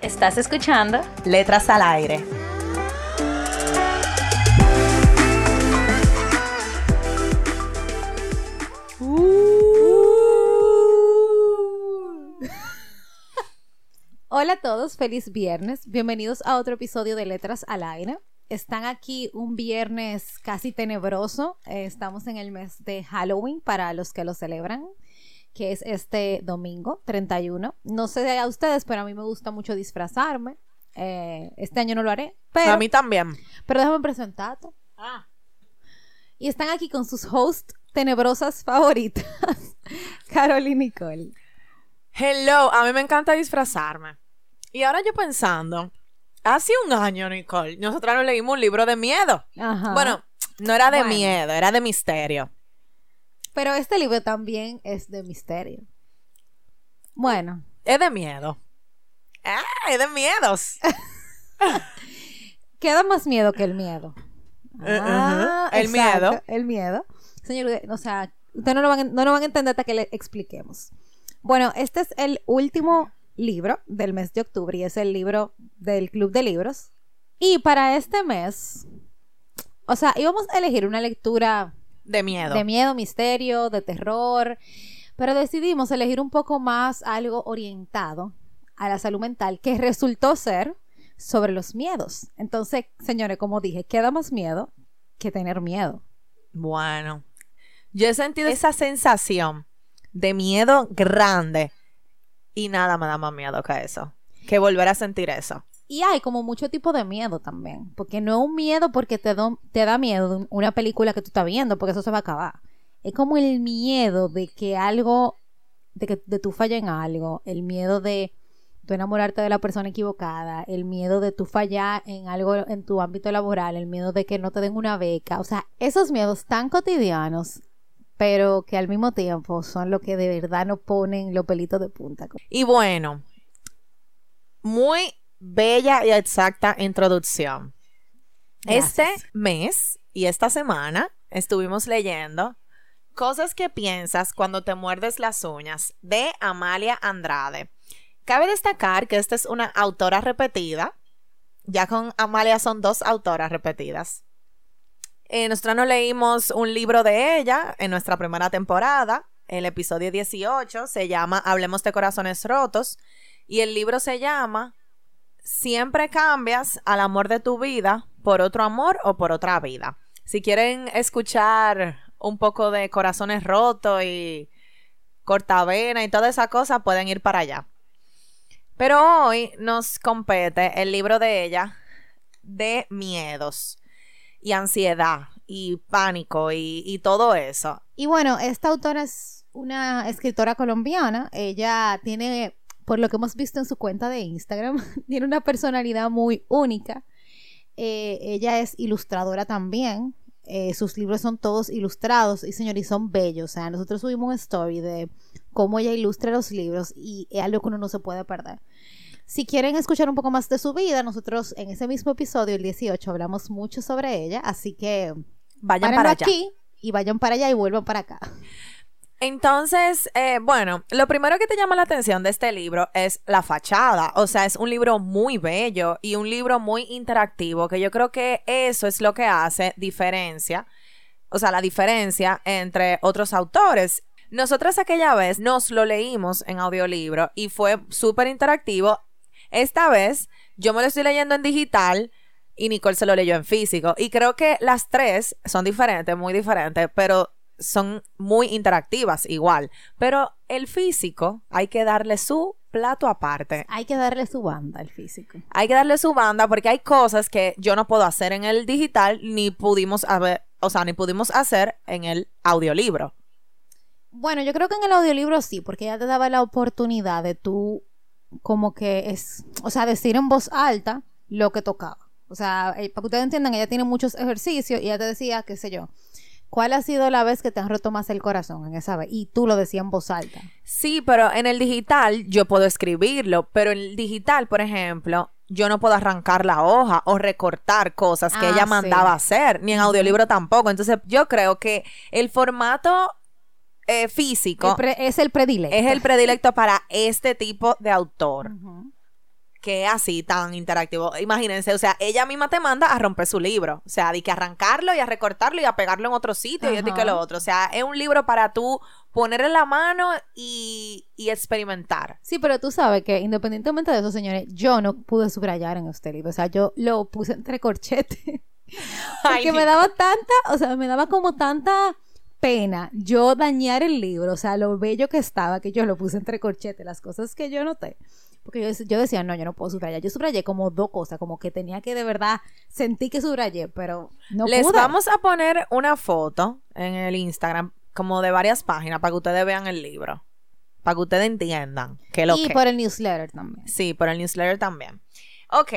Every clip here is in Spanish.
¿Estás escuchando? Letras al aire. Hola a todos, feliz viernes. Bienvenidos a otro episodio de Letras al Aire. Están aquí un viernes casi tenebroso. Eh, estamos en el mes de Halloween para los que lo celebran, que es este domingo 31. No sé a ustedes, pero a mí me gusta mucho disfrazarme. Eh, este año no lo haré. Pero, a mí también. Pero déjame presentarte. Ah. Y están aquí con sus hosts tenebrosas favoritas, Carol y Nicole. Hello, a mí me encanta disfrazarme. Y ahora yo pensando, hace un año, Nicole, nosotros nos leímos un libro de miedo. Bueno, no era de miedo, era de misterio. Pero este libro también es de misterio. Bueno. Es de miedo. Ah, es de miedos. Queda más miedo que el miedo. Eh, ah, el miedo. El miedo. Señor, o sea, ustedes no lo, van, no lo van a entender hasta que le expliquemos. Bueno, este es el último libro del mes de octubre y es el libro del Club de Libros. Y para este mes, o sea, íbamos a elegir una lectura de miedo. De miedo, misterio, de terror, pero decidimos elegir un poco más algo orientado a la salud mental, que resultó ser sobre los miedos. Entonces, señores, como dije, queda más miedo que tener miedo. Bueno, yo he sentido esa sensación de miedo grande y nada me da más miedo que eso, que volver a sentir eso. Y hay como mucho tipo de miedo también, porque no es un miedo porque te, te da miedo una película que tú estás viendo, porque eso se va a acabar. Es como el miedo de que algo, de que de tú falles en algo, el miedo de tu enamorarte de la persona equivocada, el miedo de tú fallar en algo en tu ámbito laboral, el miedo de que no te den una beca, o sea, esos miedos tan cotidianos pero que al mismo tiempo son lo que de verdad nos ponen los pelitos de punta. Y bueno, muy bella y exacta introducción. Este mes y esta semana estuvimos leyendo Cosas que piensas cuando te muerdes las uñas de Amalia Andrade. Cabe destacar que esta es una autora repetida. Ya con Amalia son dos autoras repetidas. Eh, nosotros nos leímos un libro de ella en nuestra primera temporada. El episodio 18 se llama Hablemos de Corazones Rotos. Y el libro se llama Siempre cambias al amor de tu vida por otro amor o por otra vida. Si quieren escuchar un poco de corazones rotos y cortavena y toda esa cosa, pueden ir para allá. Pero hoy nos compete el libro de ella de miedos y ansiedad y pánico y, todo eso. Y bueno, esta autora es una escritora colombiana. Ella tiene, por lo que hemos visto en su cuenta de Instagram, tiene una personalidad muy única. Eh, ella es ilustradora también. Eh, sus libros son todos ilustrados y señor, y son bellos. O sea, nosotros subimos un story de cómo ella ilustra los libros y es algo que uno no se puede perder. Si quieren escuchar un poco más de su vida, nosotros en ese mismo episodio, el 18, hablamos mucho sobre ella, así que vayan para allá. aquí y vayan para allá y vuelvan para acá. Entonces, eh, bueno, lo primero que te llama la atención de este libro es la fachada. O sea, es un libro muy bello y un libro muy interactivo, que yo creo que eso es lo que hace diferencia, o sea, la diferencia entre otros autores. Nosotras aquella vez nos lo leímos en audiolibro y fue súper interactivo esta vez yo me lo estoy leyendo en digital y Nicole se lo leyó en físico. Y creo que las tres son diferentes, muy diferentes, pero son muy interactivas igual. Pero el físico hay que darle su plato aparte. Hay que darle su banda al físico. Hay que darle su banda porque hay cosas que yo no puedo hacer en el digital ni pudimos haber, o sea, ni pudimos hacer en el audiolibro. Bueno, yo creo que en el audiolibro sí, porque ya te daba la oportunidad de tú como que es, o sea, decir en voz alta lo que tocaba. O sea, eh, para que ustedes entiendan, ella tiene muchos ejercicios y ella te decía, qué sé yo, ¿cuál ha sido la vez que te han roto más el corazón en esa vez? Y tú lo decías en voz alta. Sí, pero en el digital yo puedo escribirlo, pero en el digital, por ejemplo, yo no puedo arrancar la hoja o recortar cosas que Ah, ella sí. mandaba hacer, ni en audiolibro tampoco. Entonces, yo creo que el formato eh, físico El es el predilecto. es el predilecto para este tipo de autor. Que es así tan interactivo. Imagínense, o sea, ella misma te manda a romper su libro. O sea, de que arrancarlo y a recortarlo y a pegarlo en otro sitio y esto y que lo otro. O sea, es un libro para tú poner en la mano y, y experimentar. Sí, pero tú sabes que independientemente de eso, señores, yo no pude subrayar en este libro. O sea, yo lo puse entre corchetes. Ay, Porque me Nico. daba tanta, o sea, me daba como tanta pena yo dañar el libro, o sea, lo bello que estaba, que yo lo puse entre corchetes, las cosas que yo noté. Porque yo, yo decía, no, yo no puedo subrayar. Yo subrayé como dos cosas, como que tenía que de verdad sentir que subrayé, pero no Les pude. vamos a poner una foto en el Instagram, como de varias páginas, para que ustedes vean el libro. Para que ustedes entiendan que lo y que. por el newsletter también. Sí, por el newsletter también. Ok.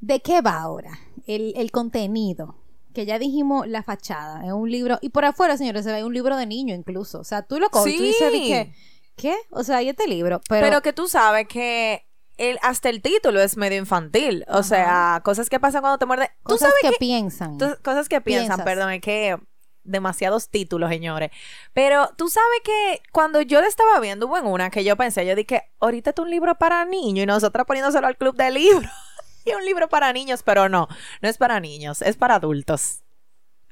¿De qué va ahora? El, el contenido. Que ya dijimos la fachada. Es un libro. Y por afuera, señores, se ve un libro de niño incluso. O sea, tú lo coges y tú dices Sí. que, ¿qué? O sea, y este libro. Pero, Pero, que tú sabes que el, hasta el título es medio infantil. O sea, cosas que pasan cuando te muerde. Tú cosas sabes que, que. piensan. tú- cosas que piensan, Piensas. perdón, es que demasiados títulos, señores. Pero tú sabes que cuando yo le estaba viendo, hubo en una que yo pensé, yo dije, ahorita es un libro para niños y nosotros poniéndoselo al club de libros. y un libro para niños, pero no, no es para niños, es para adultos.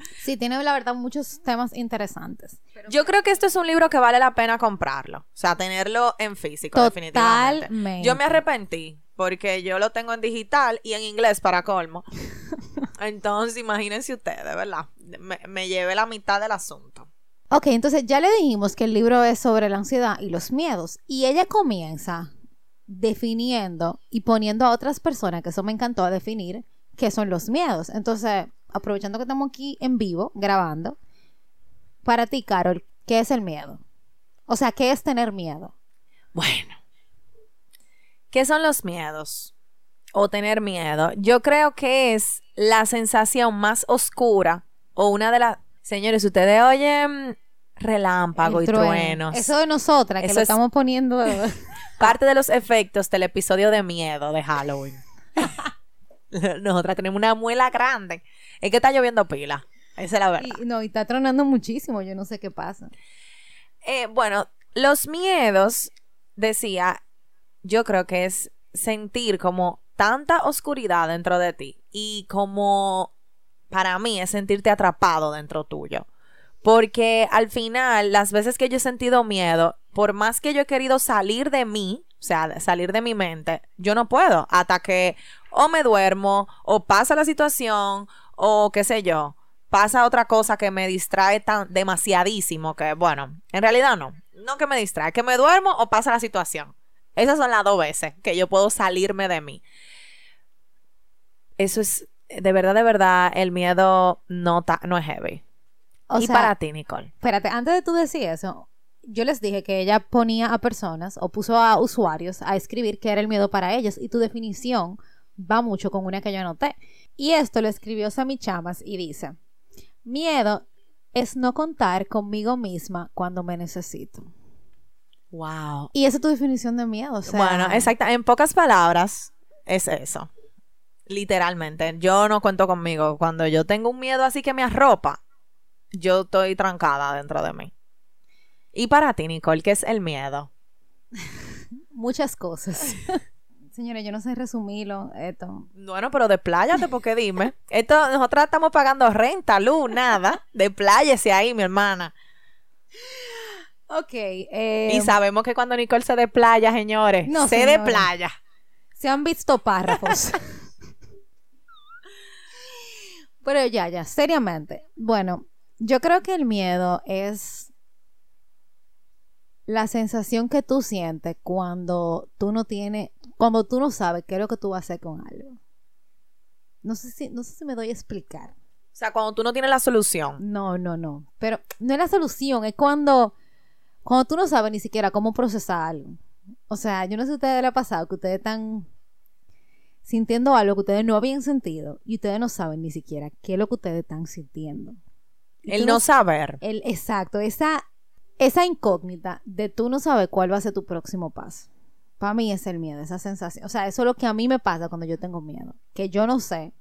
Sí, tiene la verdad muchos temas interesantes. Yo creo que esto es un libro que vale la pena comprarlo. O sea, tenerlo en físico, definitivamente. Totalmente. Yo me arrepentí porque yo lo tengo en digital y en inglés para colmo. Entonces, imagínense ustedes, ¿verdad? Me, me llevé la mitad del asunto. Ok, entonces ya le dijimos que el libro es sobre la ansiedad y los miedos. Y ella comienza definiendo y poniendo a otras personas, que eso me encantó a definir, qué son los miedos. Entonces, aprovechando que estamos aquí en vivo, grabando, para ti, Carol, ¿qué es el miedo? O sea, ¿qué es tener miedo? Bueno. ¿Qué son los miedos? O tener miedo. Yo creo que es la sensación más oscura o una de las... Señores, ustedes oyen relámpago El y trueno. truenos. Eso de nosotras, que Eso lo es- estamos poniendo... parte de los efectos del episodio de miedo de Halloween. Nosotras tenemos una muela grande. Es que está lloviendo pila. Esa es la verdad. y, no, y está tronando muchísimo, yo no sé qué pasa. Eh, bueno, los miedos, decía, yo creo que es sentir como tanta oscuridad dentro de ti y como para mí es sentirte atrapado dentro tuyo. Porque al final, las veces que yo he sentido miedo, por más que yo he querido salir de mí, o sea, salir de mi mente, yo no puedo hasta que o me duermo o pasa la situación o qué sé yo, pasa otra cosa que me distrae tan demasiadísimo que, bueno, en realidad no, no que me distrae, que me duermo o pasa la situación. Esas son las dos veces que yo puedo salirme de mí. Eso es, de verdad, de verdad, el miedo no, ta- no es heavy. O y sea, para ti, Nicole. Espérate, antes de tú decir eso, yo les dije que ella ponía a personas o puso a usuarios a escribir qué era el miedo para ellos y tu definición va mucho con una que yo anoté. Y esto lo escribió Sammy Chamas y dice, miedo es no contar conmigo misma cuando me necesito. Wow. Y esa es tu definición de miedo. o sea, Bueno, exacto. En pocas palabras, es eso. Literalmente. Yo no cuento conmigo. Cuando yo tengo un miedo así que me arropa, yo estoy trancada dentro de mí. Y para ti, Nicole, ¿qué es el miedo? Muchas cosas. Señores, yo no sé resumirlo esto. Bueno, pero despláyate porque dime. Esto, nosotras estamos pagando renta, luz, nada. Despláyese ahí, mi hermana. Ok. eh, y sabemos que cuando Nicole se desplaya, señores, No, se señora. desplaya. Se han visto párrafos. Pero ya, ya, seriamente. Bueno, yo creo que el miedo es la sensación que tú sientes cuando tú no tienes, cuando tú no sabes qué es lo que tú vas a hacer con algo. No sé si, no sé si me doy a explicar. O sea, cuando tú no tienes la solución. No, no, no. Pero no es la solución, es cuando, cuando tú no sabes ni siquiera cómo procesar algo. O sea, yo no sé si a ustedes les ha pasado que ustedes están sintiendo algo que ustedes no habían sentido y ustedes no saben ni siquiera qué es lo que ustedes están sintiendo. Y El tú no saber. el exacto, esa, esa incógnita de tú no sabes cuál va a ser tu próximo paso. Para mí es el miedo, esa sensación. O sea, eso es lo que a mí me pasa cuando yo tengo miedo. Que yo no sé.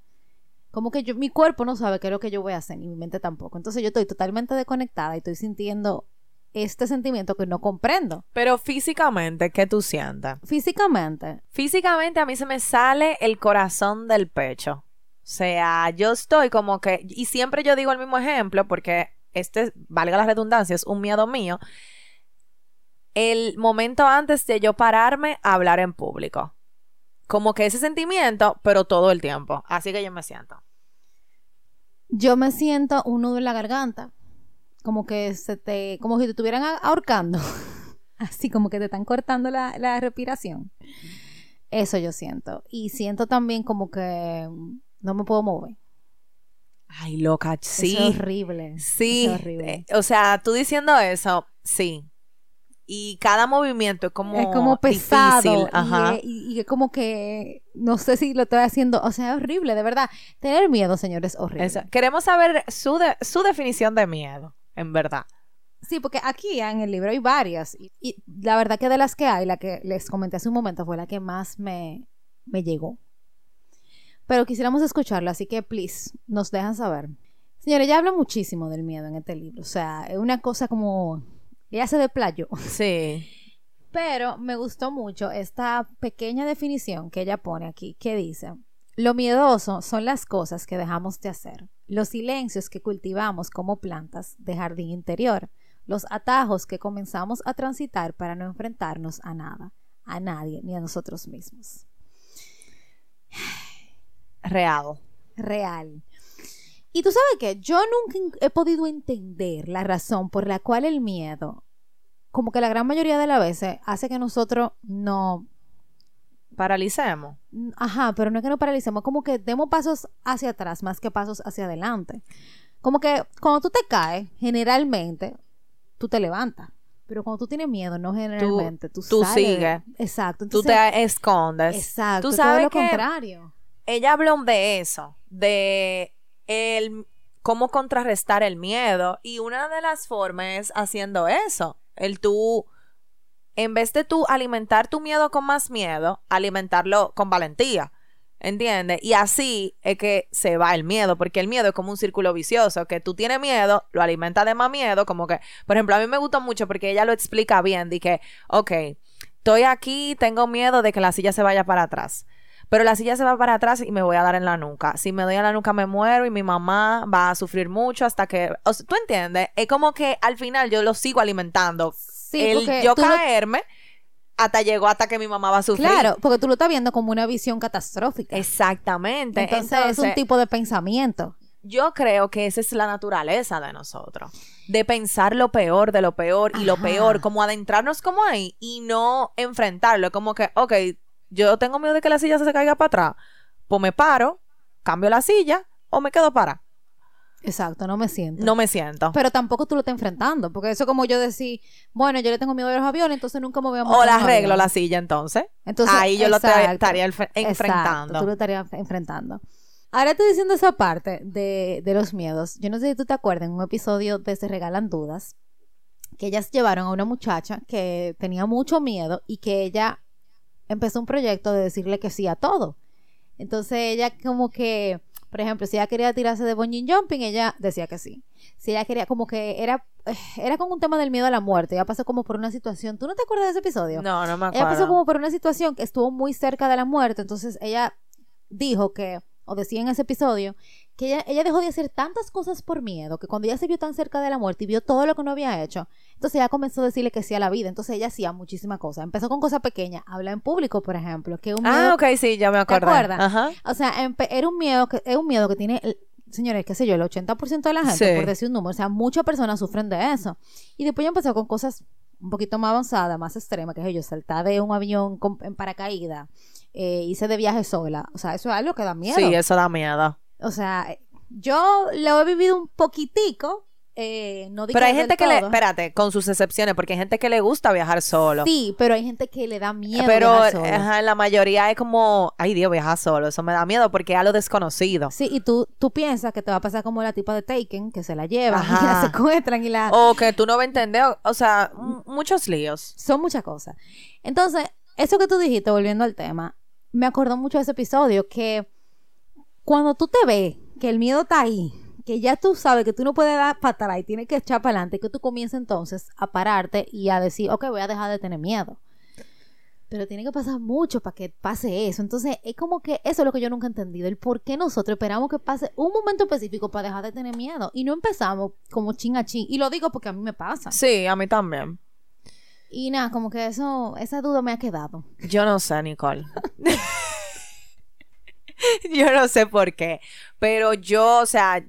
Como que yo, mi cuerpo no sabe qué es lo que yo voy a hacer, ni mi mente tampoco. Entonces yo estoy totalmente desconectada y estoy sintiendo este sentimiento que no comprendo. Pero físicamente, ¿qué tú sientes? Físicamente, Físicamente a mí se me sale el corazón del pecho. O sea, yo estoy como que, y siempre yo digo el mismo ejemplo porque este, valga la redundancia, es un miedo mío. El momento antes de yo pararme a hablar en público. Como que ese sentimiento, pero todo el tiempo. Así que yo me siento. yo me siento un nudo en la garganta. Como que se te, como si te estuvieran ahorcando. Así como que te están cortando la, la respiración. Eso yo siento. Y siento también como que no me puedo mover. Ay, loca, sí. Es horrible. Sí, es horrible. o sea, tú diciendo eso, sí. Y cada movimiento es como, es como pesado. difícil, y ajá. es- Y, como que no sé si lo estoy haciendo. O sea, es horrible, de verdad. Tener miedo, señores, es horrible. Eso. Queremos saber su, de- su definición de miedo, en verdad. Sí, porque aquí en el libro hay varias. Y, y la verdad que de las que hay, la que les comenté hace un momento fue la que más me, me llegó. Pero quisiéramos escucharla, así que please, nos dejan saber. Señores, ella habla muchísimo del miedo en este libro. O sea, es una cosa como. Ella se de playo. Sí. Pero me gustó mucho esta pequeña definición que ella pone aquí, que dice, lo miedoso son las cosas que dejamos de hacer, los silencios que cultivamos como plantas de jardín interior, los atajos que comenzamos a transitar para no enfrentarnos a nada, a nadie, ni a nosotros mismos. Real. Real. Y tú sabes que yo nunca he podido entender la razón por la cual el miedo, como que la gran mayoría de las veces, hace que nosotros no Paralicemos. Ajá, pero no es que nos paralicemos, como que demos pasos hacia atrás más que pasos hacia adelante. Como que cuando tú te caes, generalmente, tú te levantas. Pero cuando tú tienes miedo, no generalmente, tú, tú sales. sigues. Exacto. Tú entonces- te escondes. Exacto. Tú todo sabes lo que contrario. ella habló de eso, de el cómo contrarrestar el miedo y una de las formas es haciendo eso, el tú en vez de tú alimentar tu miedo con más miedo, alimentarlo con valentía. ¿Entiendes? Y así es que se va el miedo, porque el miedo es como un círculo vicioso, que tú tienes miedo, lo alimentas de más miedo, como que, por ejemplo, a mí me gustó mucho porque ella lo explica bien, que, ok, estoy aquí, tengo miedo de que la silla se vaya para atrás, pero la silla se va para atrás y me voy a dar en la nuca. Si me doy en la nuca me muero y mi mamá va a sufrir mucho hasta que, o sea, ¿tú entiendes? Es como que al final yo lo sigo alimentando. Sí, el porque yo caerme hasta llegó hasta que mi mamá va a sufrir. Claro, porque tú lo estás viendo como una visión catastrófica. Exactamente. Entonces, Entonces, es un tipo de pensamiento. yo creo que esa es la naturaleza de nosotros. De pensar lo peor de lo peor y lo peor, como adentrarnos como ahí y no enfrentarlo. Como que, ok, yo tengo miedo de que la silla se caiga para atrás. Pues me paro, cambio la silla o me quedo para. Exacto, no me siento. No me siento. Pero tampoco tú lo estás enfrentando, porque eso es como yo decir, bueno, yo le tengo miedo a los aviones, entonces nunca me voy a montar O la arreglo la silla entonces. Entonces, Ahí yo lo estaría enf- exacto, enfrentando. tú lo estarías enfrentando. Ahora estoy diciendo esa parte de, de los miedos. Yo no sé si tú te acuerdas en un episodio de Se Regalan Dudas, que ellas llevaron a una muchacha que tenía mucho miedo y que ella empezó un proyecto de decirle que sí a todo. Entonces ella como que, por ejemplo, si ella quería tirarse de bungee jumping, ella decía que sí. Si ella quería como que era era como un tema del miedo a la muerte. Ella pasó como por una situación. ¿Tú no te acuerdas de ese episodio? No, no me Ella pasó acuerdo. como por una situación que estuvo muy cerca de la muerte, entonces ella dijo que, o decía en ese episodio, que ella, ella dejó de hacer tantas cosas por miedo, que cuando ella se vio tan cerca de la muerte y vio todo lo que no había hecho, entonces ella comenzó a decirle que sí a la vida, entonces ella hacía muchísimas cosas. Empezó con cosas pequeñas, habla en público, por ejemplo, que un miedo, Ah, ok, sí, ya me acuerdo. acuerdas? Ajá. o sea, era un miedo que, es un miedo que tiene... el- Señores, qué sé yo, el 80% de la gente, Sí. por decir un número, o sea, muchas personas sufren de eso. Y después ya empezó con cosas un poquito más avanzadas, más extremas, que es yo, saltar de un avión con- en paracaídas, eh, hice de viaje sola. O sea, eso es algo que da miedo. Sí, eso da miedo. O sea, yo lo he vivido un poquitico eh, no digo Pero hay gente que le, espérate, con sus excepciones, porque hay gente que le gusta viajar solo. Sí, pero hay gente que le da miedo Pero viajar solo. ajá, la mayoría es como, ay Dios, viajar solo, eso me da miedo porque es a lo desconocido. Sí, y tú, tú piensas que te va a pasar como la tipa de Taken, que se la llevan y Ajá. la secuestran y la... O que tú no vas a entender, o, o sea, muchos líos. Son muchas cosas. Entonces, eso que tú dijiste, volviendo al tema, me acordó mucho de ese episodio que cuando tú te ves que el miedo está ahí, que ya tú sabes que tú no puedes dar para atrás y tienes que echar para adelante, que tú comiences entonces a pararte y a decir, ok, voy a dejar de tener miedo. Pero tiene que pasar mucho para que pase eso. Entonces, es como que eso es lo que yo nunca he entendido. El por qué nosotros esperamos que pase un momento específico para dejar de tener miedo. Y no empezamos como chin a chin. Y lo digo porque a mí me pasa. Sí, a mí también. Y nada, como que eso, esa duda me ha quedado. Yo no sé, Nicole. yo no sé por qué. Pero yo, o sea,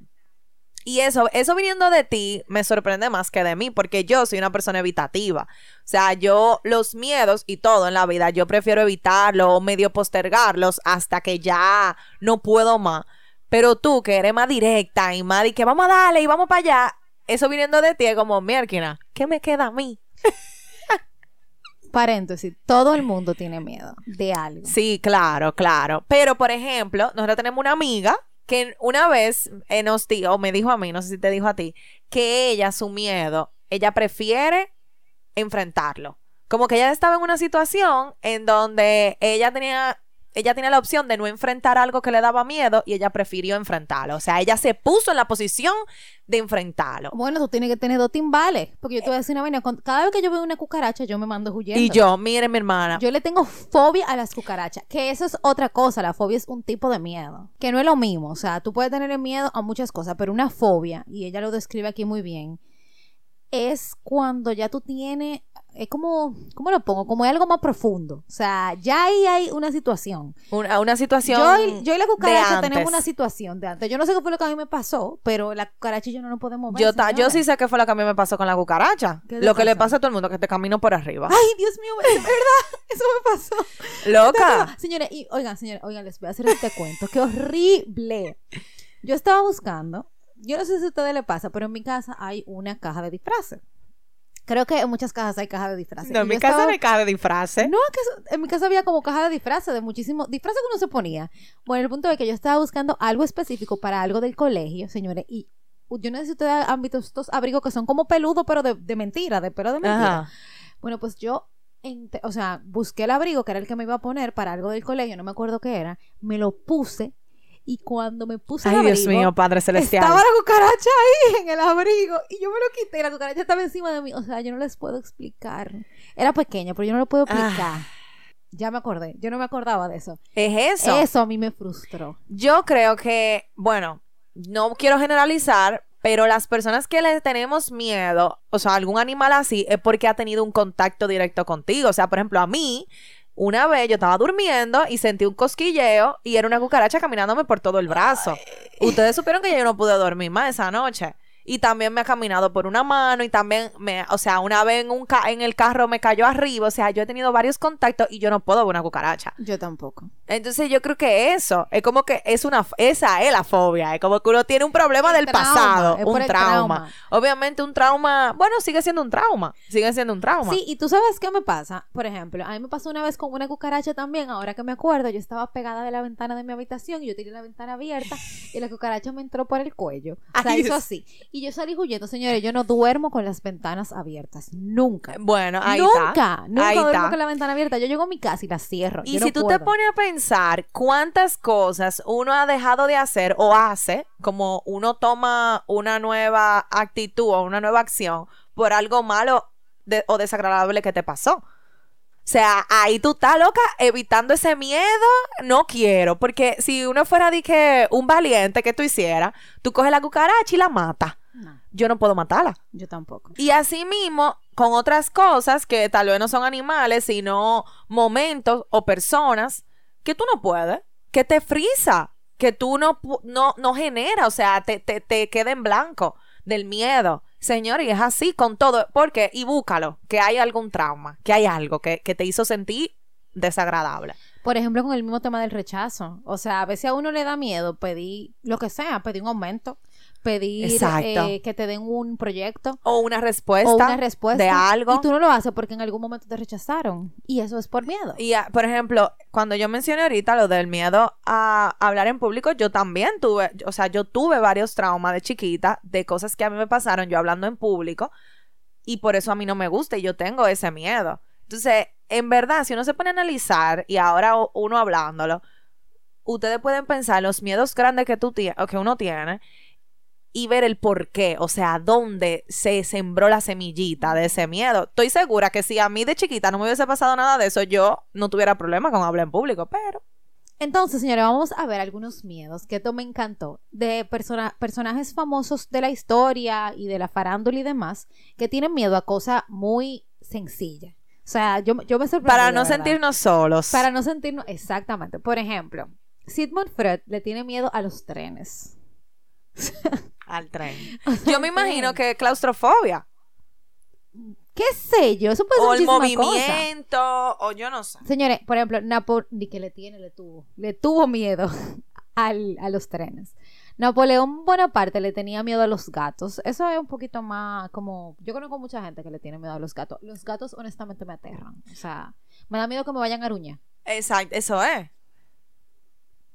y eso, eso viniendo de ti me sorprende más que de mí, porque yo soy una persona evitativa. O sea, yo los miedos y todo en la vida, yo prefiero evitarlo o medio postergarlos hasta que ya no puedo más. Pero tú, que eres más directa y más de que vamos a darle y vamos para allá, eso viniendo de ti es como, mierda, ¿qué me queda a mí? Paréntesis, todo el mundo tiene miedo de algo. Sí, claro, claro. Pero, por ejemplo, nosotros tenemos una amiga que una vez eh, nos o me dijo a mí, no sé si te dijo a ti, que ella, su miedo, ella prefiere enfrentarlo. Como que ella estaba en una situación en donde ella tenía, ella tenía la opción de no enfrentar algo que le daba miedo y ella prefirió enfrentarlo. O sea, ella se puso en la posición de enfrentarlo. Bueno, tú tienes que tener dos timbales. Porque yo te voy a decir una vaina. Cada vez que yo veo una cucaracha, yo me mando huyendo. Y yo, mire mi hermana, Yo le tengo fobia a las cucarachas. Que eso es otra cosa. La fobia es un tipo de miedo. Que no es lo mismo. O sea, tú puedes tener miedo a muchas cosas. Pero una fobia, y ella lo describe aquí muy bien, es cuando ya tú tienes. Es como. ¿Cómo lo pongo? Como es algo más profundo. O sea, ya ahí hay una situación. una, una situación Yo y, yo y la cucaracha tenemos una situación de antes. Yo no sé qué fue lo que a mí me pasó, pero la cucaracha y yo no nos podemos ver. Yo, ta- yo sí sé qué fue lo que a mí me pasó con la cucaracha. ¿Qué le Lo que le pasa a todo el mundo, que te camino por arriba. Ay, Dios mío, es verdad. Eso me pasó. Loca. Señores, y oigan, señores, oigan, les voy a hacer este cuento. Qué horrible. Yo estaba buscando, yo no sé si a ustedes le pasa, pero en mi casa hay una caja de disfraces. Creo que en muchas casas hay caja de disfraces. No, en mi casa estaba- no hay caja de disfraces. No, que en mi casa había como caja de disfraces, de muchísimos disfraces que uno se ponía. Bueno, el punto es que yo estaba buscando algo específico para algo del colegio, señores, y yo no sé si ustedes han visto estos abrigos que son como peludos, pero de, de mentira, de pelo de mentira. Ajá. Bueno, pues yo, o sea, busqué el abrigo, que era el que me iba a poner para algo del colegio, no me acuerdo qué era, me lo puse y cuando me puse el Ay, abrigo, Dios mío, Padre Celestial. estaba la cucaracha ahí en el abrigo y yo me lo quité y la cucaracha estaba encima de mí. O sea, yo no les puedo explicar. Era pequeña, pero yo no lo puedo explicar. Ah. Ya me acordé. Yo no me acordaba de eso. Es eso. Eso a mí me frustró. Yo creo que, bueno, no quiero generalizar, pero las personas que le tenemos miedo, o sea, algún animal así, es porque ha tenido un contacto directo contigo. O sea, por ejemplo, a mí, una vez yo estaba durmiendo y sentí un cosquilleo y era una cucaracha caminándome por todo el brazo. Ustedes supieron que yo no pude dormir más esa noche. Y también me ha caminado por una mano y también me, o sea, una vez en un ca- en el carro me cayó arriba, o sea, yo he tenido varios contactos y yo no puedo ver una cucaracha. Yo tampoco. Entonces yo creo que eso, es como que es una, esa es la fobia, es como que uno tiene un problema El del trauma, pasado, un trauma. trauma. Obviamente un trauma, bueno, sigue siendo un trauma, sigue siendo un trauma. Sí, y tú sabes qué me pasa. Por ejemplo, a mí me pasó una vez con una cucaracha también. Ahora que me acuerdo, yo estaba pegada de la ventana de mi habitación y yo tenía la ventana abierta y la cucaracha me entró por el cuello. O sea, Ay, hizo así. Y yo salí huyendo, señores. Yo no duermo con las ventanas abiertas. Nunca. Bueno, ahí nunca, está. nunca ahí duermo está. con la ventana abierta. Yo llego a mi casa y la cierro. Y Yo si no tú te pones a pensar cuántas cosas uno ha dejado de hacer o hace, como uno toma una nueva actitud o una nueva acción por algo malo de- o desagradable que te pasó. O sea, ahí tú estás loca evitando ese miedo. No quiero, porque si uno fuera de que un valiente que tú hicieras, tú coges la cucaracha y la matas. Yo no puedo matarla. yo tampoco. Y así mismo, con otras cosas que tal vez no son animales, sino momentos o personas que tú no puedes, que te frisa, que tú no, no, no genera, o sea, te, te, te queda en blanco del miedo. Señor, y es así con todo, porque, y búscalo, que hay algún trauma, que hay algo que, que te hizo sentir desagradable. Por ejemplo, con el mismo tema del rechazo. O sea, a veces a uno le da miedo pedir lo que sea, pedir un aumento, pedir eh, que te den un proyecto O una respuesta, o una respuesta de algo. y tú no lo haces porque en algún momento te rechazaron y eso es por miedo. Y, ah, por ejemplo, cuando yo mencioné ahorita lo del miedo a hablar en público, yo también tuve, o sea, yo tuve varios traumas de chiquita de cosas que a mí me pasaron yo hablando en público y por eso a mí no me gusta y yo tengo ese miedo. Entonces, en verdad, si uno se pone a analizar y ahora uno hablándolo, ustedes pueden pensar los miedos grandes que tú tienes o que uno tiene y ver el por qué, o sea, dónde se sembró la semillita de ese miedo. Estoy segura que si a mí de chiquita no me hubiese pasado nada de eso, yo no tuviera problema con hablar en público, pero Entonces, señores, vamos a ver algunos miedos que esto me encantó de persona- personajes famosos de la historia y de la farándula y demás que tienen miedo a cosas muy sencillas. O sea, yo, yo me sorprendí. para no sentirnos solos. Para no sentirnos. Exactamente. Por ejemplo, Sigmund Freud le tiene miedo a los trenes. Al tren. Yo me imagino que claustrofobia ¿Qué sé yo? Eso puede ser o el movimiento o yo no sé. Señores, por ejemplo, Napo ni que le tiene, le tuvo. Le tuvo miedo al- a los trenes. Napoleón Bonaparte le tenía miedo a los gatos. Eso es un poquito más como. Yo conozco mucha gente que le tiene miedo a los gatos. Los gatos, honestamente, me aterran. O sea, me da miedo que me vayan a aruñar. Exacto, eso es.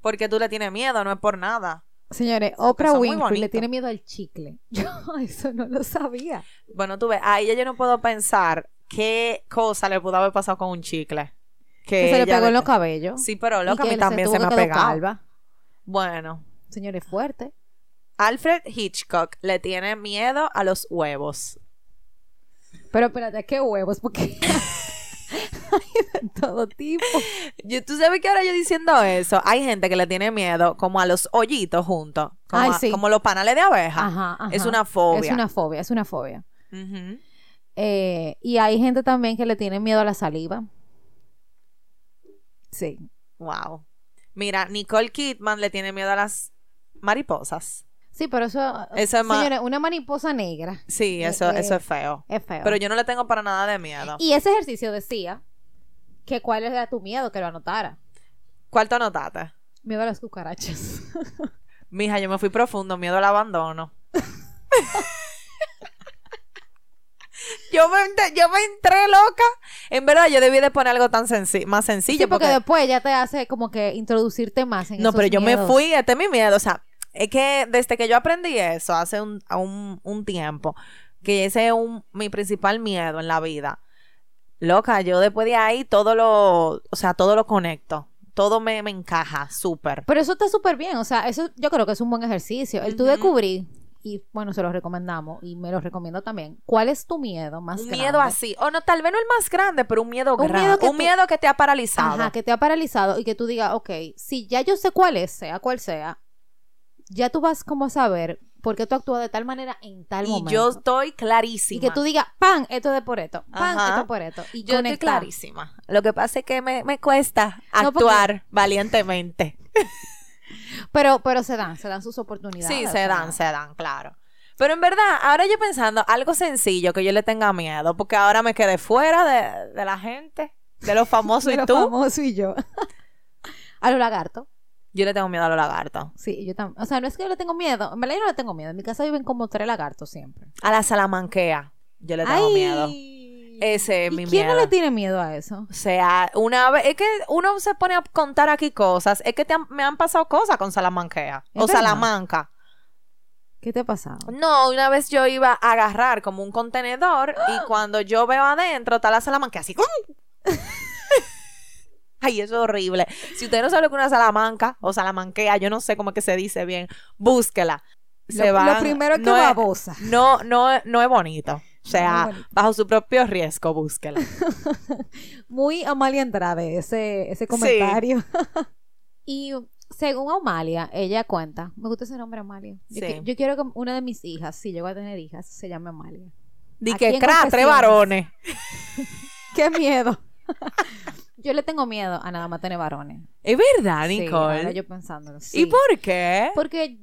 Porque tú le tienes miedo, no es por nada. Señores, Oprah Winfrey le tiene miedo al chicle. Yo eso no lo sabía. Bueno, tú ves, a ella yo no puedo pensar qué cosa le pudo haber pasado con un chicle. Que, Que se le pegó en los cabellos. Sí, pero loca, a mí se también tuvo se me ha pegado. calva. Bueno, Señores, fuerte. Alfred Hitchcock le tiene miedo a los huevos. Pero espérate, ¿qué huevos? Porque de todo tipo. Yo- Tú sabes que ahora yo diciendo eso, hay gente que le tiene miedo como a los hoyitos juntos, como, Ay, a- sí. como los panales de abeja. Ajá, ajá. Es una fobia. Es una fobia, es una fobia. Eh, y hay gente también que le tiene miedo a la saliva. Sí. Wow. Mira, Nicole Kidman le tiene miedo a las mariposas. Sí, pero eso. Eso es más- Señores, una mariposa negra Sí, Eh, eso, eh, eso es feo. es feo. Pero yo no le tengo para nada de miedo. Y ese ejercicio decía que cuál era tu miedo, que lo anotara. ¿Cuál te anotaste? Miedo a las cucarachas. Mija, yo me fui profundo, miedo al abandono. yo, me, yo me entré loca. En verdad, yo debí de poner algo tan senci- más sencillo. Sí, porque, porque, después ya te hace como que introducirte más en no, esos pero yo miedos. me fui, este es mi miedo. O sea, es que desde que yo aprendí eso hace un, un, un tiempo, que ese es un, mi principal miedo en la vida. Loca, yo después de ahí todo lo, o sea, todo lo conecto. Todo me, me encaja, súper. Pero eso está súper bien, o sea, eso yo creo que es un buen ejercicio. El tú descubrir, y bueno, se lo recomendamos, y me lo recomiendo también, ¿cuál es tu miedo más Un grande? miedo así. O no, tal vez no el más grande, pero un miedo Un grande. miedo que un tú- miedo que te ha paralizado. Ajá, que te ha paralizado y que tú digas, ok, si ya yo sé cuál es, sea cual sea, ya tú vas como a saber por qué tú actúas de tal manera en tal y momento. yo estoy clarísima. y que tú digas, pan, esto es por esto, pan, Ajá. esto es por esto. Y yo estoy conectar. clarísima. Lo que pasa es que me, me cuesta No, porque- actuar valientemente. Pero, pero se dan, se dan sus oportunidades. Sí, se dan, se dan, claro. Pero en verdad, ahora yo pensando, algo sencillo que yo le tenga miedo, porque ahora me quedé fuera de, de la gente, de los famosos de y lo tú. famoso y yo. a los lagartos. Yo le tengo miedo a los lagartos. Sí, yo también. O sea, no es que yo le tengo miedo. En verdad yo no le tengo miedo. En mi casa viven como tres lagartos siempre. A la salamanquea, yo le tengo Ay. miedo. Ese es ¿Y mi quién miedo. no le tiene miedo a eso? O sea, una vez, es que uno se pone a contar aquí cosas, es que te han- me han pasado cosas con Salamanquea ¿Es o verdad? Salamanca. ¿Qué te ha pasado? No, una vez yo iba a agarrar como un contenedor y cuando yo veo adentro está la Salamanca así. Ay, eso es horrible. Si usted no sabe lo que es una salamanca o salamanquea, yo no sé cómo es que se dice bien, búsquela. Se lo, van- lo primero es que no es- babosa. No, no, no es bonito. O sea, es bajo su propio riesgo, búsquela. Muy Amalia Andrade ese, ese comentario. y según Amalia, ella cuenta, me gusta ese nombre Amalia. Yo, Sí. qui- yo quiero que una de mis hijas, si llego a tener hijas, se llame Amalia. Di que cra, tres varones. ¡Qué miedo! Yo le tengo miedo a nada más tener varones. Es verdad, Sí, Nicole. ahora yo pensándolo. ¿Y sí. por qué? Porque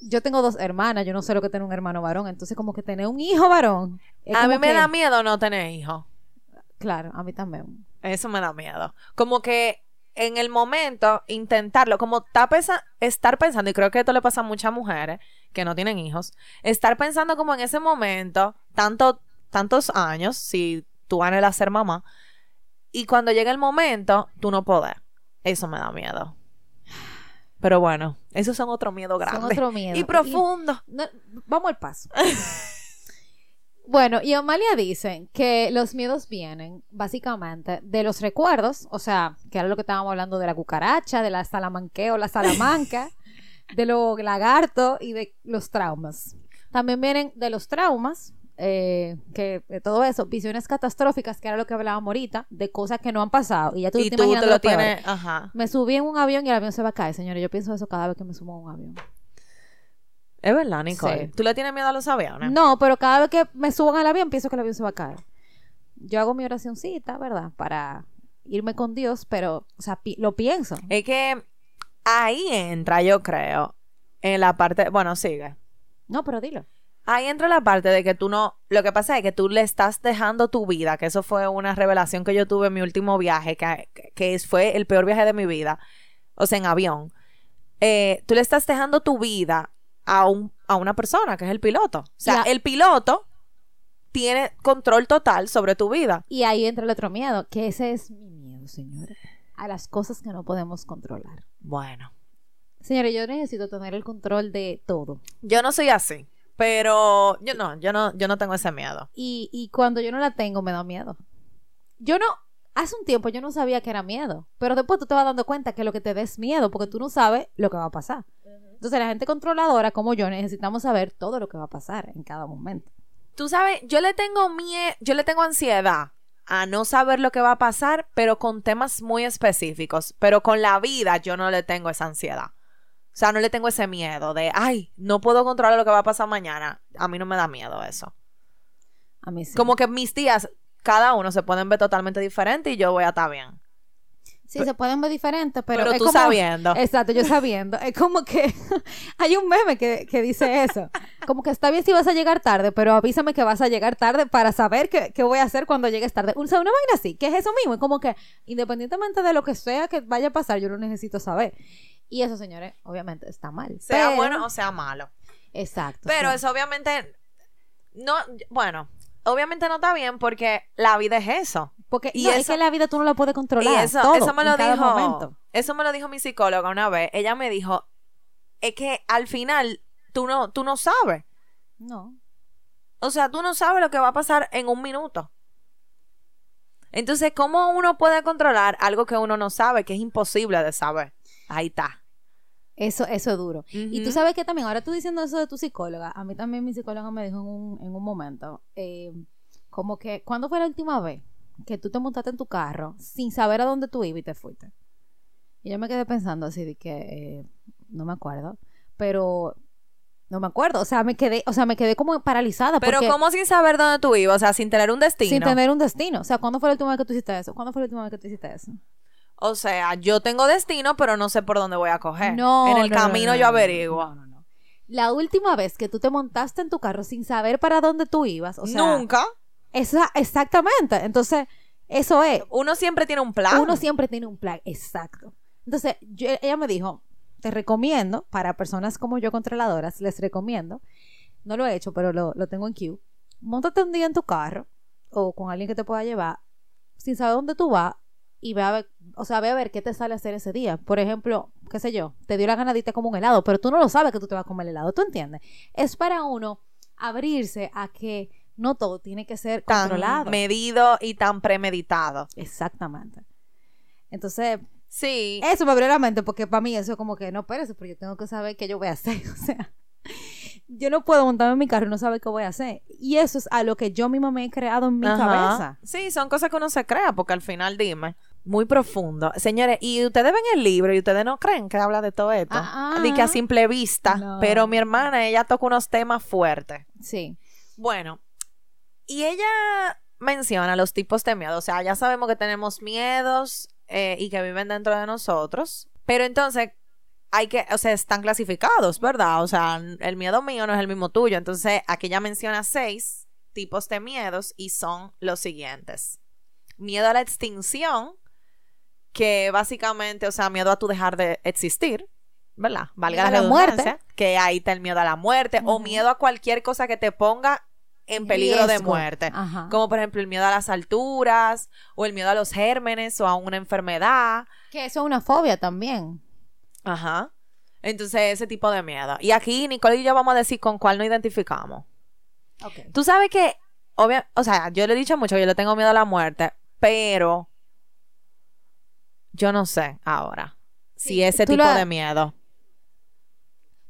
yo tengo dos hermanas, yo no sé lo que tener un hermano varón, entonces como que tener un hijo varón. A mí me que- da miedo no tener hijos. Claro, a mí también. Eso me da miedo. Como que en el momento intentarlo, como estar pensando, y creo que esto le pasa a muchas mujeres que no tienen hijos, estar pensando como en ese momento, tanto, tantos años, si tú a ser mamá, y cuando llega el momento, tú no puedes. Eso me da miedo. Pero bueno, esos son otro miedo grande. Son otro miedo. Y profundo. vamos al paso. bueno, y Amalia dice que los miedos vienen básicamente de los recuerdos, o sea, que era lo que estábamos hablando de la cucaracha, de la salamanqueo, la salamanca, de los lagartos y de los traumas. También vienen de los traumas, eh, que todo eso, visiones catastróficas, que era lo que hablábamos ahorita, de cosas que no han pasado. Y ya tú, te, lo tienes, ajá. Me subí en un avión y el avión se va a caer, señores. Yo pienso eso cada vez que me subo a un avión. Es verdad, Nicole. ¿Tú le tienes miedo a los aviones? No, pero cada vez que me subo al avión, pienso que el avión se va a caer. Yo hago mi oracióncita, ¿verdad? Para irme con Dios, pero, o sea, lo pienso. Es que ahí entra, yo creo, en la parte. Bueno, sigue. No, pero dilo. Ahí entra la parte de que tú no, lo que pasa es que tú le estás dejando tu vida, que eso fue una revelación que yo tuve en mi último viaje, que, que fue el peor viaje de mi vida, o sea, en avión. Eh, tú le estás dejando tu vida a, un, a una persona, que es el piloto. O sea, el piloto tiene control total sobre tu vida. Y ahí entra el otro miedo, que ese es mi miedo, señores, a las cosas que no podemos controlar. Bueno. Señores, yo necesito tener el control de todo. Yo no soy así. Pero yo no, yo no, yo no tengo ese miedo. Y, y cuando yo no la tengo, me da miedo. Yo no, hace un tiempo yo no sabía que era miedo, pero después tú te vas dando cuenta que lo que te des miedo, porque tú no sabes lo que va a pasar. Entonces la gente controladora como yo necesitamos saber todo lo que va a pasar en cada momento. Tú sabes, yo le tengo miedo, yo le tengo ansiedad a no saber lo que va a pasar, pero con temas muy específicos, pero con la vida yo no le tengo esa ansiedad. O sea, no le tengo ese miedo de, ay, no puedo controlar lo que va a pasar mañana. A mí no me da miedo eso. A mí sí. Como que mis días, cada uno se pueden ver totalmente diferente y yo voy a estar bien. Sí, se pueden ver diferentes, pero. Pero tú sabiendo. Exacto, yo sabiendo. Es como que hay un meme que, dice eso. Como que está bien si vas a llegar tarde, pero avísame que vas a llegar tarde para saber qué, voy a hacer cuando llegues tarde. O sea, una vaina así, que es eso mismo. Es como que independientemente de lo que sea que vaya a pasar, yo lo necesito saber. Y eso, señores, obviamente está mal. Sea bueno o sea malo. Exacto. Pero eso obviamente no, bueno, obviamente no está bien porque la vida es eso. Porque y es que la vida tú no la puedes controlar. eso, eso me lo dijo. Eso me lo dijo mi psicóloga una vez. Ella me dijo, es que al final tú no, tú no sabes. No. O sea, tú no sabes lo que va a pasar en un minuto. Entonces, ¿cómo uno puede controlar algo que uno no sabe, que es imposible de saber? Ahí está. Eso, eso es duro. Y tú sabes que también, ahora tú diciendo eso de tu psicóloga, a mí también mi psicóloga me dijo en un, en un momento, eh, como que, ¿cuándo fue la última vez que tú te montaste en tu carro sin saber a dónde tú ibas y te fuiste? Y yo me quedé pensando así de que, eh, no me acuerdo, pero no me acuerdo, o sea, me quedé, o sea, me quedé como paralizada. Pero ¿cómo sin saber dónde tú ibas? O sea, sin tener un destino. Sin tener un destino. O sea, ¿cuándo fue la última vez que tú hiciste eso? ¿Cuándo fue la última vez que tú hiciste eso? O sea, yo tengo destino, pero no sé por dónde voy a coger. No. En el camino yo averiguo. No, no, La última vez que tú te montaste en tu carro sin saber para dónde tú ibas, o sea. Nunca. Esa, exactamente. Entonces, eso es. Uno siempre tiene un plan. Uno siempre tiene un plan, exacto. Entonces, ella me dijo, te recomiendo, para personas como yo controladoras, les recomiendo, no lo he hecho, pero lo, lo tengo en queue, montate un día en tu carro o con alguien que te pueda llevar, sin saber dónde tú vas, y ve a ver, o sea, ve a ver qué te sale a hacer ese día. Por ejemplo, qué sé yo, te dio la ganadita como un helado, pero tú no lo sabes que tú te vas a comer el helado, ¿tú entiendes? Es para uno abrirse a que no todo tiene que ser tan controlado. medido y tan premeditado. Exactamente. Entonces, sí. Eso me abrió la mente porque para mí eso es como que no, espérese, pero yo tengo que saber qué yo voy a hacer, o sea, yo no puedo montarme en mi carro y no saber qué voy a hacer. Y eso es a lo que yo misma me he creado en mi cabeza. Sí, son cosas que uno se crea porque al final dime, muy profundo. Señores, y ustedes ven el libro y ustedes no creen que habla de todo esto. Ah, Ni que a simple vista. Pero mi hermana, ella toca unos temas fuertes. Sí. Bueno, y ella menciona los tipos de miedo. O sea, ya sabemos que tenemos miedos eh, y que viven dentro de nosotros. Pero entonces, hay que, o sea, están clasificados, ¿verdad? O sea, el miedo mío no es el mismo tuyo. Entonces, aquí ya menciona seis tipos de miedos y son los siguientes. Miedo a la extinción, que básicamente, o sea, miedo a tu dejar de existir, ¿verdad? Valga la la muerte. que ahí está el miedo a la muerte o miedo a cualquier cosa que te ponga en peligro de muerte. Ajá. Como por ejemplo el miedo a las alturas o el miedo a los gérmenes o a una enfermedad. Que eso es una fobia también. Ajá. Entonces, ese tipo de miedo. Y aquí Nicole y yo vamos a decir con cuál nos identificamos. Ok. Tú sabes que, obvia, o sea, yo le he dicho mucho yo le tengo miedo a la muerte, pero yo no sé ahora si ese tipo ha- de miedo.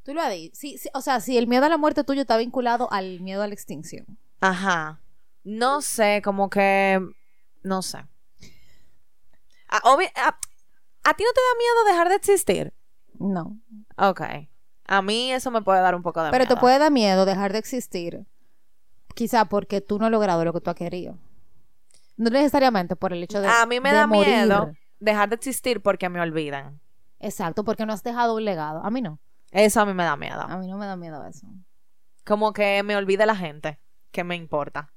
Tú lo has dicho. Sí, sí, o sea, si el miedo a la muerte tuyo está vinculado al miedo a la extinción. Ajá. No sé, como que, no sé. Ah, ah, ¿A ti no te da miedo dejar de existir? No. Ok. A mí eso me puede dar un poco de Pero miedo. te puede dar miedo dejar de existir. Quizá porque tú no has logrado lo que tú has querido. No necesariamente por el hecho de. A mí me de da morir. miedo dejar de existir porque me olvidan. Exacto, porque no has dejado un legado. A mí no. Eso a mí me da miedo. A mí no me da miedo eso. Como que me olvide la gente que me importa.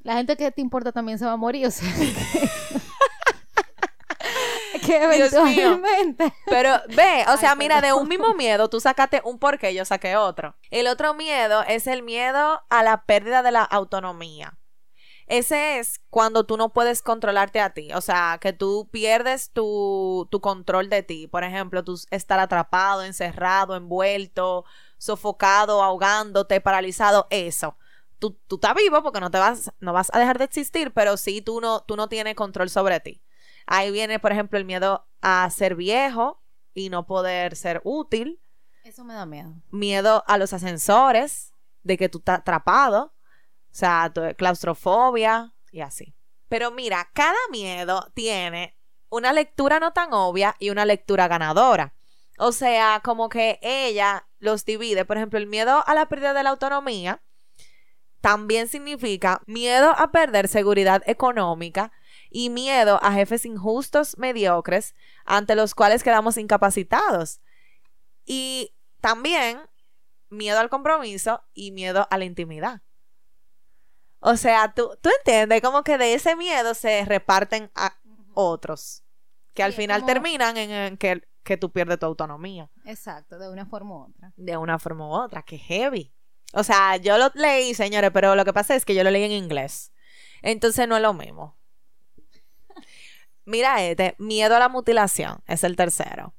La gente que te importa también se va a morir, o sea. que, eventualmente. Pero ve, o Ay, sea, mira, de un mismo miedo tú sacaste un porqué, yo saqué otro. El otro miedo es el miedo a la pérdida de la autonomía. Ese es cuando tú no puedes controlarte a ti, o sea, que tú pierdes tu, tu control de ti. Por ejemplo, tú estar atrapado, encerrado, envuelto, sofocado, ahogándote, paralizado, eso. Tú, tú estás vivo porque no te vas, no vas a dejar de existir, pero sí tú no, tú no tienes control sobre ti. Ahí viene, por ejemplo, el miedo a ser viejo y no poder ser útil, Eso me da miedo. miedo a los ascensores, de que tú estás atrapado, o sea, tu- claustrofobia y así. Pero mira, cada miedo tiene una lectura no tan obvia y una lectura ganadora. O sea, como que ella los divide. Por ejemplo, el miedo a la pérdida de la autonomía también significa miedo a perder seguridad económica y miedo a jefes injustos, mediocres, ante los cuales quedamos incapacitados. Y también miedo al compromiso y miedo a la intimidad. O sea, tú, tú entiendes como que de ese miedo se reparten a otros, que al Sí, final como- terminan en, en que, que tú pierdes tu autonomía Exacto, de una forma u otra. de una forma u otra, que heavy. O sea, yo lo leí, señores, pero lo que pasa es que yo lo leí en inglés. Entonces no es lo mismo. Mira este, miedo a la mutilación, es el tercero.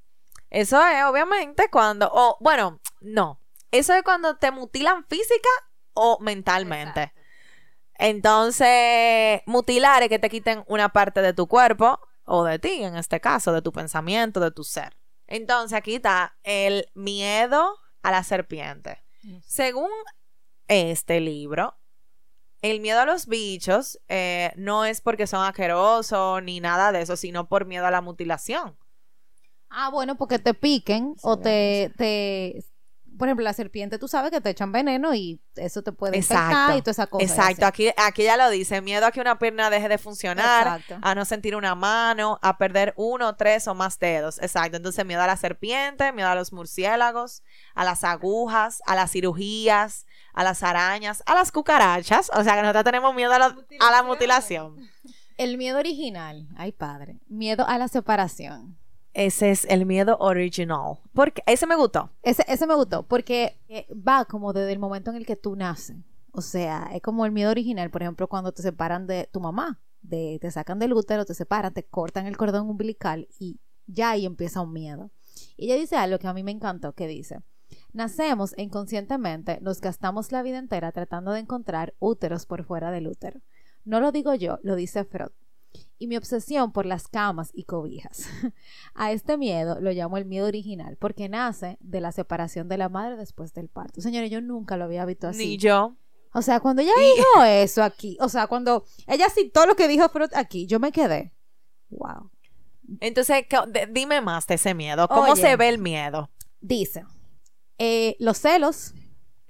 Eso es obviamente cuando, o bueno, no, eso es cuando te mutilan física o mentalmente. Exacto. Entonces, mutilar es que te quiten una parte de tu cuerpo o de ti, en este caso, de tu pensamiento, de tu ser. Entonces, aquí está el miedo a la serpiente. Según este libro, el miedo a los bichos eh, no es porque son asquerosos ni nada de eso, sino por miedo a la mutilación. Ah, bueno, porque te piquen o te, te... Por ejemplo, la serpiente, tú sabes que te echan veneno y eso te puede infectar Exacto. y toda esa cosa. Exacto, aquí, aquí ya lo dice, miedo a que una pierna deje de funcionar, Exacto. a no sentir una mano, a perder uno, tres o más dedos. Exacto, entonces miedo a la serpiente, miedo a los murciélagos, a las agujas, a las cirugías, a las arañas, a las cucarachas. O sea que nosotros tenemos miedo a la mutilación. El miedo original, ay padre, miedo a la separación. Ese es el miedo original. Porque ese me gustó. Ese, ese me gustó porque eh, va como desde el momento en el que tú naces. O sea, es como el miedo original, por ejemplo, cuando te separan de tu mamá, de, te sacan del útero, te separan, te cortan el cordón umbilical y ya ahí empieza un miedo. Y ella dice algo que a mí me encantó, que dice, nacemos inconscientemente, nos gastamos la vida entera tratando de encontrar úteros por fuera del útero. No lo digo yo, lo dice Freud. Y mi obsesión por las camas y cobijas. A este miedo lo llamo el miedo original, porque nace de la separación de la madre después del parto. Señores, yo nunca lo había visto así. Ni yo. O sea, cuando ella dijo eso aquí, o sea, cuando ella citó lo que dijo aquí, yo me quedé. Wow. Entonces, ¿qué- de- dime más de ese miedo. ¿Cómo Oye. se ve el miedo? Dice, eh, los celos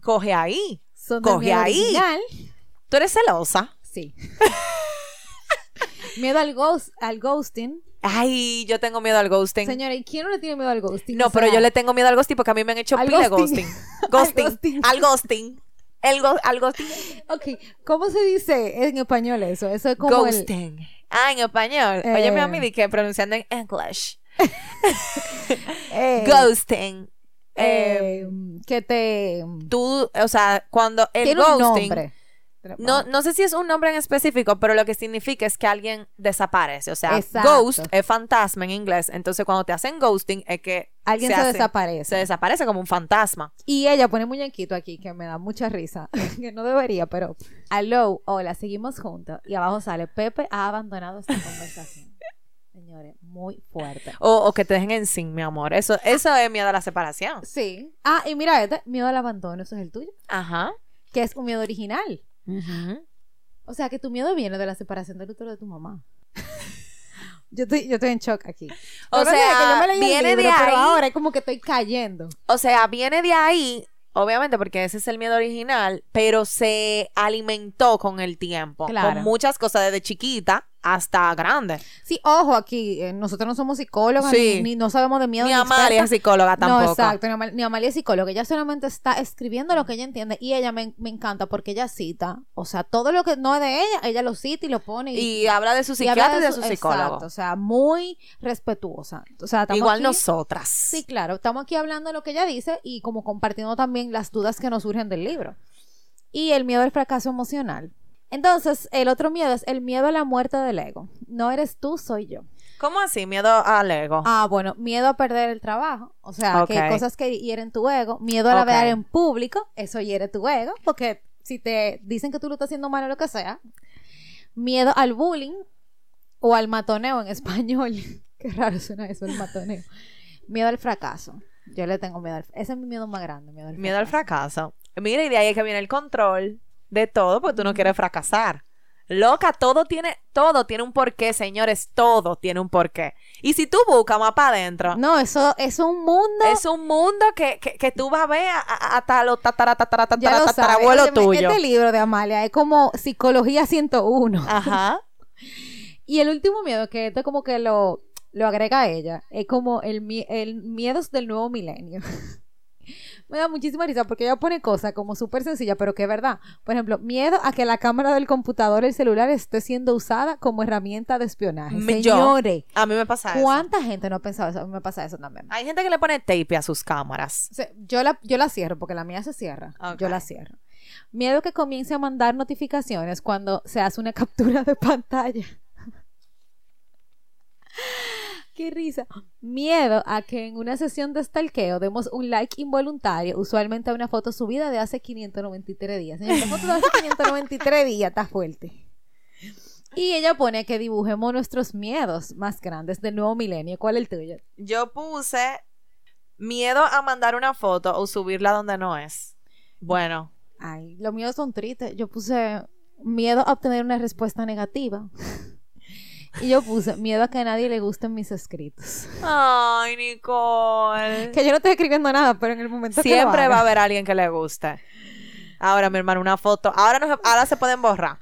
Coge ahí. son Coge ahí. original. Tú eres celosa. Sí. miedo al, ghost, al ghosting. Ay, yo tengo miedo al ghosting. Señora, ¿y quién no le tiene miedo al ghosting? No, O pero sea, yo le tengo miedo al ghosting porque a mí me han hecho Al pila ghosting. ghosting. Ghosting. Al ghosting. El go- al ghosting. Ok, ¿cómo se dice en español eso? Eso es como el... Ghosting. Ah, en español. Oye, mi Eh. amiga, que pronunciando en English. Eh, Ghosting. Eh, eh, que te... tú, o sea, cuando el tiene un ghosting. nombre. No, no sé si es un nombre en específico, pero lo que significa es que alguien desaparece. O sea, Exacto. ghost es fantasma en inglés. Entonces, cuando te hacen ghosting, es que Alguien se, hace- desaparece. se desaparece como un fantasma. Y ella pone muñequito aquí que me da mucha risa. que no debería, pero. Aló, hola, seguimos juntos. Y abajo sale: Pepe ha abandonado esta conversación. Señores, muy fuerte. O, o que te dejen en sin, mi amor. Eso, eso es miedo a la separación. Sí. Ah, y mira este: miedo al abandono, eso es el tuyo. Ajá. Que es un miedo original. O sea, que tu miedo viene de la separación del útero de tu mamá. yo, estoy, yo estoy en shock aquí. O Pero sea, que yo me viene libro, de pero ahí. ahora es como que estoy cayendo. O sea, viene de ahí, obviamente, porque ese es el miedo original, pero se alimentó con el tiempo. Claro. Con muchas cosas desde chiquita hasta grande. Sí, ojo, aquí, eh, nosotros no somos psicólogas, Sí. ni, ni no sabemos de miedo. Ni ni Amalia es psicóloga tampoco. No, exacto, ni, Amal- ni Amalia es psicóloga. Ella solamente está escribiendo lo que ella entiende y ella me, me encanta porque ella cita, o sea, todo lo que no es de ella, ella lo cita y lo pone. Y habla de su psiquiatra y de su su- psicólogo. Exacto, o sea, muy respetuosa. O sea, Igual aquí- nosotras. Sí, claro, estamos aquí hablando de lo que ella dice y como compartiendo también las dudas que nos surgen del libro. Y el miedo al fracaso emocional. Entonces, el otro miedo es el miedo a la muerte del ego. No eres tú, soy yo. ¿Cómo así? Miedo al ego. Ah, bueno, miedo a perder el trabajo, o sea, que Ok. cosas que hieren tu ego, miedo a la Ok. ver en público, eso hiere tu ego, porque si te dicen que tú lo estás haciendo mal o lo que sea, miedo al bullying o al matoneo en español, qué raro suena eso, el matoneo, miedo al fracaso, yo le tengo miedo al, ese es mi miedo más grande, miedo al Miedo al fracaso. fracaso. Mira, y de ahí es que viene el control de todo, porque tú no quieres fracasar. Loca, todo tiene, todo tiene un porqué, señores, todo tiene un porqué. Y si tú buscas más para adentro, No, eso es un mundo, es un mundo que, que, que tú vas a ver hasta los tatara, tatara, tatara, lo tatarabuelo tuyo. este libro de Amalia es como Psicología 101. Ajá. Y el último miedo, que esto como que lo, lo agrega a ella, es como el, el miedos del nuevo milenio. Me da muchísima risa porque ella pone cosas como súper sencillas, pero que es verdad. Por ejemplo, miedo a que la cámara del computador, el celular, esté siendo usada como herramienta de espionaje. Me- yo, Señores, A mí me pasa eso. ¿cuánta gente no ha pensado eso? A mí me pasa eso también. Hay gente que le pone tape a sus cámaras. O sea, yo, la, yo la cierro porque la mía se cierra. Yo la cierro. Miedo que comience a mandar notificaciones cuando se hace una captura de pantalla. Qué risa. Miedo a que en una sesión de stalkeo demos un like involuntario, usualmente a una foto subida de hace 593 días. Señor, la foto de hace 593 días está fuerte. Y ella pone que dibujemos nuestros miedos más grandes del nuevo milenio. ¿Cuál es el tuyo? Yo puse miedo a mandar una foto o subirla donde no es. Bueno, Ay, los míos son tristes. Yo puse miedo a obtener una respuesta negativa. Y yo puse miedo a que a nadie le gusten mis escritos. Ay, Nicole. Que yo no estoy escribiendo nada, pero en el momento que lo Siempre va a haber alguien que le guste. Ahora, mi hermano, una foto. Ahora, no, se- ahora se pueden borrar.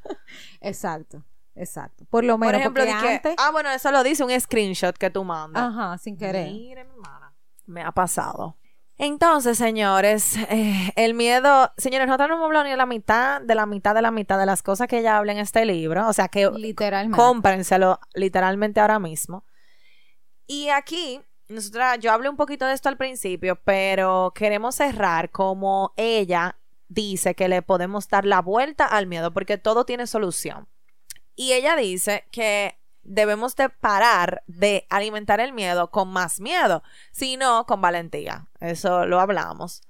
Exacto, exacto. Por lo Por menos, ejemplo, porque di que- antes... ah, bueno, eso lo dice un screenshot que tú mandas. Ajá, sin querer. Mire, mi hermana. Me ha pasado. Entonces, señores, eh, el miedo, señores, nosotros no hemos hablado ni de la mitad, de la mitad, de la mitad de las cosas que ella habla en este libro. O sea que Literalmente. cómprenselo literalmente ahora mismo. Y aquí, nosotras, yo hablé un poquito de esto al principio, pero queremos cerrar como ella dice que le podemos dar la vuelta al miedo porque todo tiene solución. Y ella dice que debemos de parar de alimentar el miedo con más miedo, sino con valentía. Eso lo hablamos.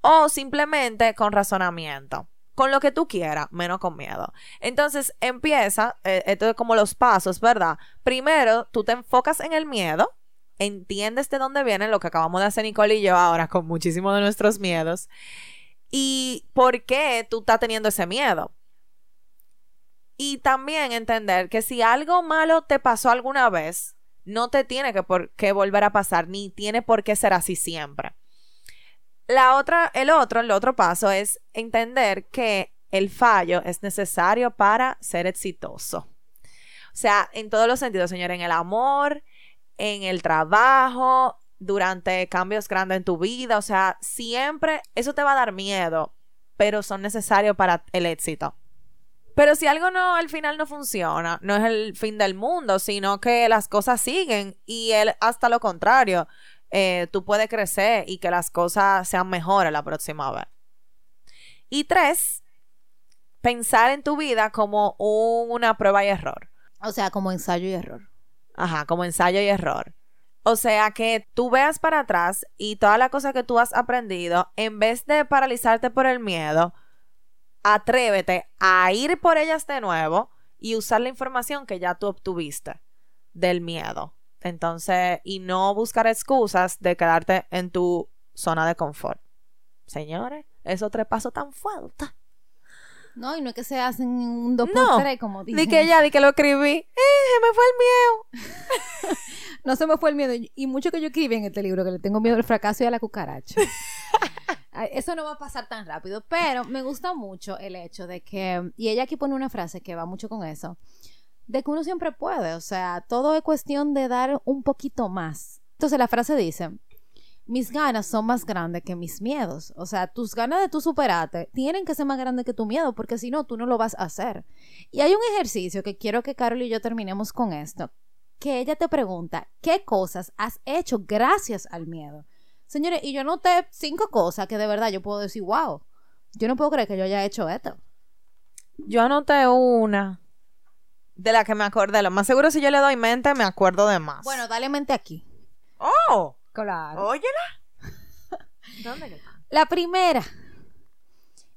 O simplemente con razonamiento. Con lo que tú quieras, menos con miedo. Entonces empieza, eh, esto es como los pasos, ¿verdad? Primero, tú te enfocas en el miedo, entiendes de dónde viene lo que acabamos de hacer Nicole y yo ahora con muchísimos de nuestros miedos y por qué tú estás teniendo ese miedo. Y también entender que si algo malo te pasó alguna vez, no te tiene que por qué volver a pasar, ni tiene por qué ser así siempre. La otra, el otro, el otro paso es entender que el fallo es necesario para ser exitoso. O sea, en todos los sentidos, señor, en el amor, en el trabajo, durante cambios grandes en tu vida, o sea, siempre eso te va a dar miedo, pero son necesarios para el éxito. Pero si algo no al final no funciona, no es el fin del mundo, sino que las cosas siguen y él hasta lo contrario, eh, tú puedes crecer y que las cosas sean mejores la próxima vez. Y tres, pensar en tu vida como una prueba y error. O sea, como ensayo y error. Ajá, como ensayo y error. O sea, que tú veas para atrás y toda la cosa que tú has aprendido, en vez de paralizarte por el miedo, atrévete a ir por ellas de nuevo y usar la información que ya tú obtuviste del miedo. Entonces, y no buscar excusas de quedarte en tu zona de confort. Señores, esos tres pasos tan fuertes. No, y no es que se hacen un 2 por 3 como dije. Di que ya, di que lo escribí. ¡Eh, se me fue el miedo! no se me fue el miedo. Y mucho que yo escribí en este libro, que le tengo miedo al fracaso y a la cucaracha. Eso no va a pasar tan rápido, pero me gusta mucho el hecho de que, y ella aquí pone una frase que va mucho con eso, de que uno siempre puede, o sea, todo es cuestión de dar un poquito más. Entonces la frase dice, mis ganas son más grandes que mis miedos. O sea, tus ganas de tú superarte tienen que ser más grandes que tu miedo, porque si no, tú no lo vas a hacer. Y hay un ejercicio que quiero que Carol y yo terminemos con esto, que ella te pregunta, ¿qué cosas has hecho gracias al miedo? Señores, y yo noté cinco cosas que de verdad yo puedo decir, wow, yo no puedo creer que yo haya hecho esto. Yo anoté una de la que me acordé. Lo más seguro si yo le doy mente, me acuerdo de más. Bueno, dale mente aquí. ¡Oh! Claro. Óyela. ¿Dónde está? La primera.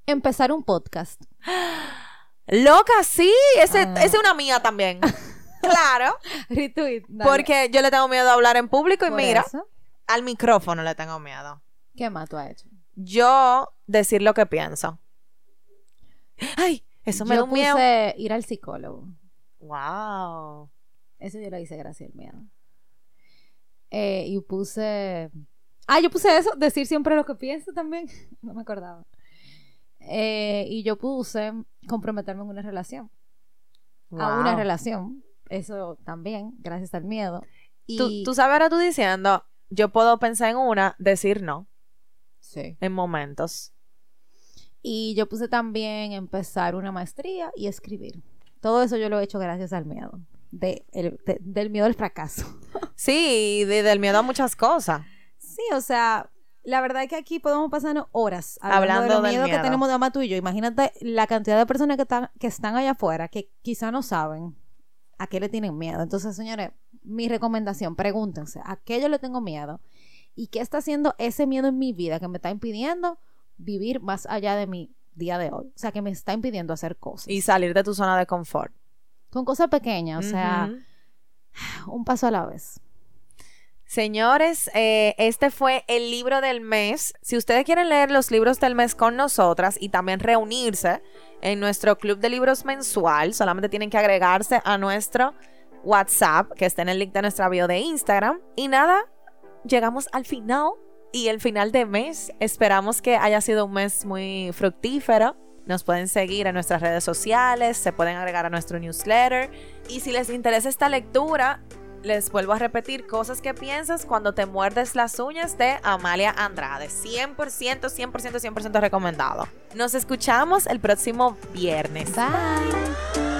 Empezar un podcast. Loca, sí. Ese, ah. es una mía también. claro. Retweet. Porque yo le tengo miedo a hablar en público y mira, al micrófono le tengo miedo. ¿Qué más tú has hecho? Yo decir lo que pienso. Ay, eso me da un miedo. ir al psicólogo. Wow. Eso yo lo hice gracias al miedo. Eh, y puse. Ah, yo puse eso, decir siempre lo que pienso también. no me acordaba. Eh, y yo puse comprometerme en una relación. A una relación. Eso también, gracias al miedo. Y... ¿Tú, sabes ahora tú diciendo, yo puedo pensar en una, decir no. Sí. En momentos. Y yo puse también empezar una maestría y escribir. Todo eso yo lo he hecho gracias al miedo de, del miedo al fracaso. Sí, del miedo a muchas cosas. Sí, o sea, la verdad es que aquí podemos pasar horas hablando, de miedo, que tenemos de ama tú y yo. Imagínate la cantidad de personas que están, que están allá afuera que quizá no saben a qué le tienen miedo. Entonces, señores, mi recomendación, pregúntense, ¿a qué yo le tengo miedo? ¿Y qué está haciendo ese miedo en mi vida que me está impidiendo vivir más allá de mi día de hoy? O sea, que me está impidiendo hacer cosas. Y salir de tu zona de confort. Con cosas pequeñas, o sea, un paso a la vez. Señores, eh, este fue el libro del mes. Si ustedes quieren leer los libros del mes con nosotras y también reunirse en nuestro club de libros mensual, solamente tienen que agregarse a nuestro WhatsApp, que está en el link de nuestra bio de Instagram. Y nada, llegamos al final y el final de mes. Esperamos que haya sido un mes muy fructífero nos pueden seguir en nuestras redes sociales, se pueden agregar a nuestro newsletter. Y si les interesa esta lectura, les vuelvo a repetir cosas que piensas cuando te muerdes las uñas de Amalia Andrade. 100%, 100%, 100% recomendado. Nos escuchamos el próximo viernes. Bye.